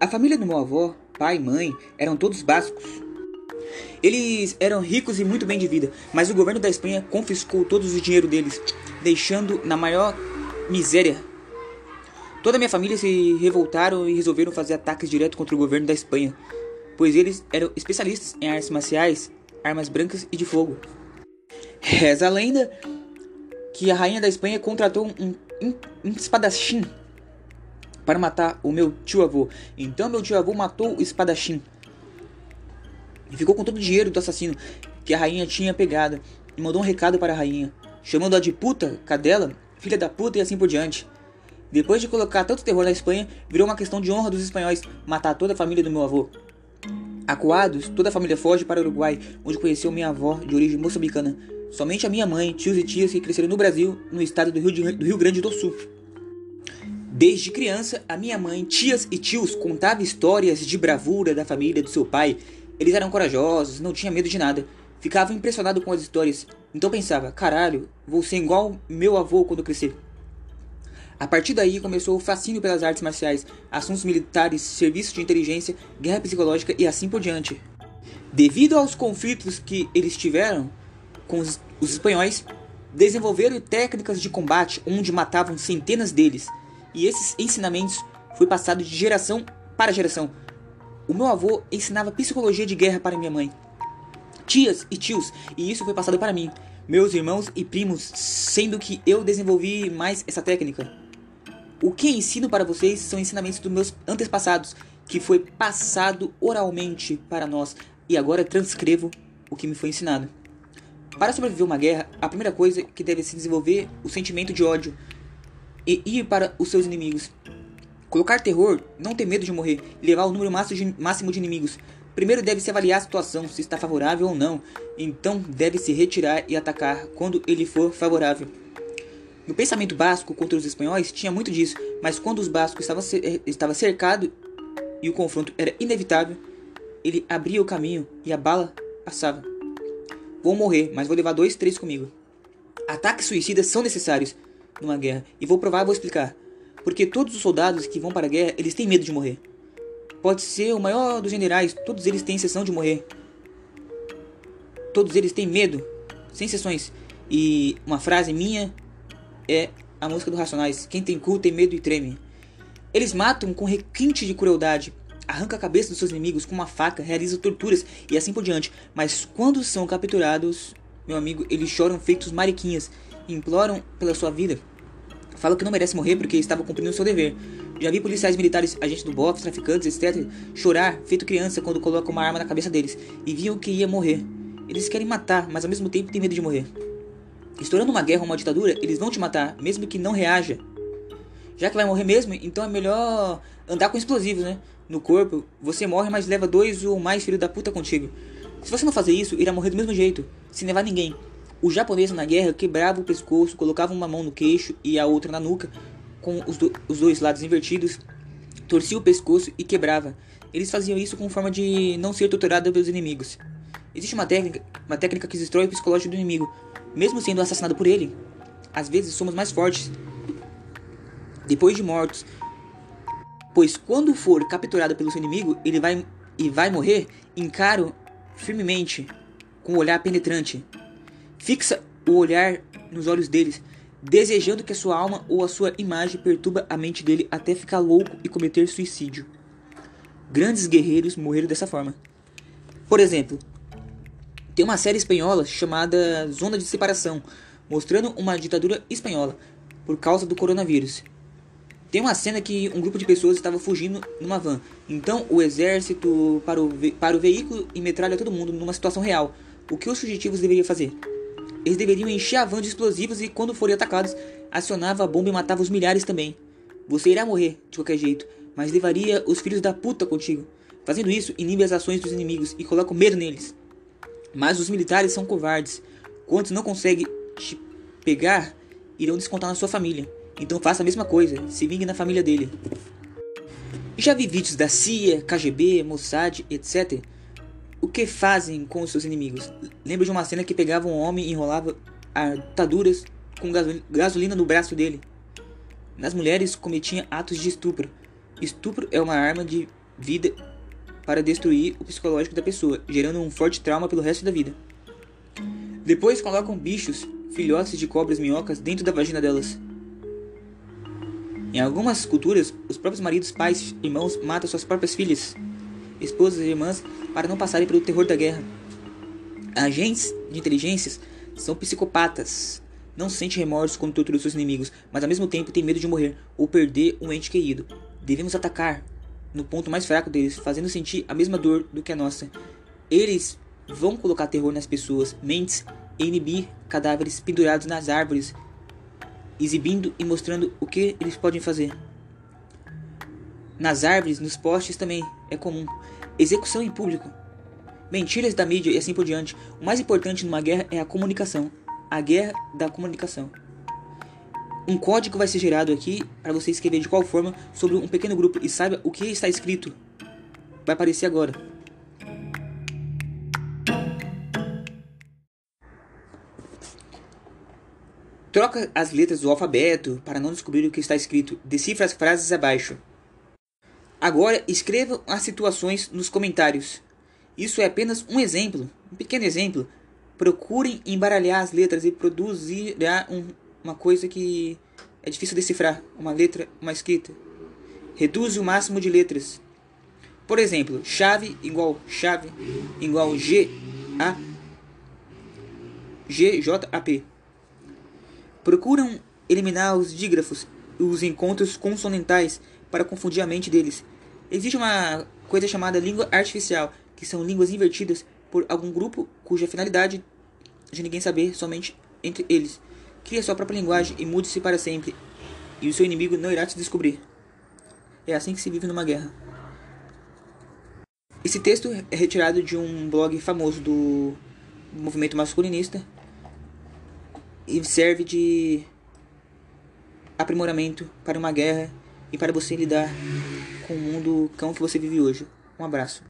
A família do meu avô, pai e mãe, eram todos bascos. Eles eram ricos e muito bem de vida, mas o governo da Espanha confiscou todo o dinheiro deles, deixando na maior miséria. Toda a minha família se revoltaram e resolveram fazer ataques direto contra o governo da Espanha, pois eles eram especialistas em artes marciais, armas brancas e de fogo. Reza a lenda que a rainha da Espanha contratou um, um, um espadachim para matar o meu tio-avô. Então meu tio-avô matou o espadachim. E ficou com todo o dinheiro do assassino que a rainha tinha pegado. E mandou um recado para a rainha, chamando-a de puta, cadela, filha da puta e assim por diante. Depois de colocar tanto terror na Espanha, virou uma questão de honra dos espanhóis matar toda a família do meu avô. Acuados, toda a família foge para o Uruguai, onde conheceu minha avó, de origem moçambicana. Somente a minha mãe, tios e tias que cresceram no Brasil, no estado do Rio, de, do Rio Grande do Sul. Desde criança, a minha mãe, tias e tios contavam histórias de bravura da família do seu pai. Eles eram corajosos, não tinham medo de nada. Ficava impressionado com as histórias. Então pensava, caralho, vou ser igual meu avô quando crescer. A partir daí começou o fascínio pelas artes marciais, assuntos militares, serviços de inteligência, guerra psicológica e assim por diante. Devido aos conflitos que eles tiveram com os, os espanhóis, desenvolveram técnicas de combate onde matavam centenas deles, e esses ensinamentos foi passado de geração para geração. O meu avô ensinava psicologia de guerra para minha mãe, tias e tios, e isso foi passado para mim, meus irmãos e primos, sendo que eu desenvolvi mais essa técnica. O que ensino para vocês são ensinamentos dos meus antepassados, que foi passado oralmente para nós, e agora transcrevo o que me foi ensinado. Para sobreviver uma guerra, a primeira coisa que deve se desenvolver o sentimento de ódio e ir para os seus inimigos. Colocar terror, não ter medo de morrer levar o número máximo de inimigos. Primeiro deve-se avaliar a situação, se está favorável ou não. Então deve se retirar e atacar quando ele for favorável. No pensamento basco contra os espanhóis tinha muito disso, mas quando os bascos estavam eh, estava cercado e o confronto era inevitável, ele abria o caminho e a bala passava. Vou morrer, mas vou levar dois, três comigo. Ataques suicidas são necessários numa guerra e vou provar, vou explicar. Porque todos os soldados que vão para a guerra, eles têm medo de morrer. Pode ser o maior dos generais, todos eles têm exceção de morrer. Todos eles têm medo, sem exceções. E uma frase minha é a música do Racionais: Quem tem cu tem medo e treme. Eles matam com requinte de crueldade, arranca a cabeça dos seus inimigos com uma faca, realiza torturas e assim por diante. Mas quando são capturados, meu amigo, eles choram feitos mariquinhas, imploram pela sua vida. Falam que não merece morrer porque estava cumprindo seu dever. Já vi policiais militares, agentes do BOF, traficantes, etc., chorar, feito criança, quando colocam uma arma na cabeça deles e viam que ia morrer. Eles querem matar, mas ao mesmo tempo têm medo de morrer. Estourando uma guerra ou uma ditadura, eles vão te matar, mesmo que não reaja. Já que vai morrer mesmo, então é melhor andar com explosivos, né? No corpo, você morre, mas leva dois ou mais filhos da puta contigo. Se você não fazer isso, irá morrer do mesmo jeito, sem levar ninguém. O japonês na guerra quebrava o pescoço, colocava uma mão no queixo e a outra na nuca, com os, do, os dois lados invertidos, torcia o pescoço e quebrava. Eles faziam isso com forma de não ser torturado pelos inimigos. Existe uma técnica, uma técnica que destrói o psicológico do inimigo, mesmo sendo assassinado por ele. Às vezes somos mais fortes depois de mortos, pois quando for capturado pelo seu inimigo, ele vai e vai morrer, encaro firmemente com um olhar penetrante. Fixa o olhar nos olhos deles, desejando que a sua alma ou a sua imagem perturba a mente dele até ficar louco e cometer suicídio. Grandes guerreiros morreram dessa forma. Por exemplo, tem uma série espanhola chamada Zona de Separação, mostrando uma ditadura espanhola por causa do coronavírus. Tem uma cena que um grupo de pessoas estava fugindo numa van. Então o exército para o, para o veículo e metralha todo mundo numa situação real. O que os fugitivos deveriam fazer? Eles deveriam encher a van de explosivos e quando forem atacados, acionava a bomba e matava os milhares também. Você irá morrer de qualquer jeito, mas levaria os filhos da puta contigo. Fazendo isso, inibe as ações dos inimigos e coloca medo neles. Mas os militares são covardes. Quantos não conseguem te pegar, irão descontar na sua família. Então faça a mesma coisa, se vingue na família dele. Já vi vídeos da CIA, KGB, Mossad, etc. O que fazem com os seus inimigos? Lembro de uma cena que pegava um homem e enrolava ataduras com gasolina no braço dele. Nas mulheres cometiam atos de estupro. Estupro é uma arma de vida para destruir o psicológico da pessoa, gerando um forte trauma pelo resto da vida. Depois colocam bichos, filhotes de cobras minhocas dentro da vagina delas. Em algumas culturas, os próprios maridos, pais, irmãos matam suas próprias filhas, esposas e irmãs para não passarem pelo terror da guerra. Agentes de inteligências são psicopatas. Não sentem remorso quando torturam seus inimigos, mas ao mesmo tempo têm medo de morrer ou perder um ente querido. Devemos atacar no ponto mais fraco deles, fazendo sentir a mesma dor do que a nossa. Eles vão colocar terror nas pessoas, mentes e inibir cadáveres pendurados nas árvores exibindo e mostrando o que eles podem fazer. Nas árvores, nos postes também é comum. Execução em público. Mentiras da mídia e assim por diante. O mais importante numa guerra é a comunicação. A guerra da comunicação. Um código vai ser gerado aqui para você escrever de qual forma sobre um pequeno grupo e saiba o que está escrito. Vai aparecer agora. Troca as letras do alfabeto para não descobrir o que está escrito. Decifra as frases abaixo. Agora escreva as situações nos comentários. Isso é apenas um exemplo, um pequeno exemplo. Procurem embaralhar as letras e produzirá um, uma coisa que é difícil decifrar, uma letra, uma escrita. Reduz o máximo de letras. Por exemplo, chave igual chave igual G A G J A P procuram eliminar os dígrafos e os encontros consonantais para confundir a mente deles. Existe uma coisa chamada língua artificial, que são línguas invertidas por algum grupo cuja finalidade de ninguém saber somente entre eles. Cria sua própria linguagem e mude-se para sempre, e o seu inimigo não irá te descobrir. É assim que se vive numa guerra. Esse texto é retirado de um blog famoso do movimento masculinista e serve de aprimoramento para uma guerra e para você lidar com o mundo cão que você vive hoje. Um abraço.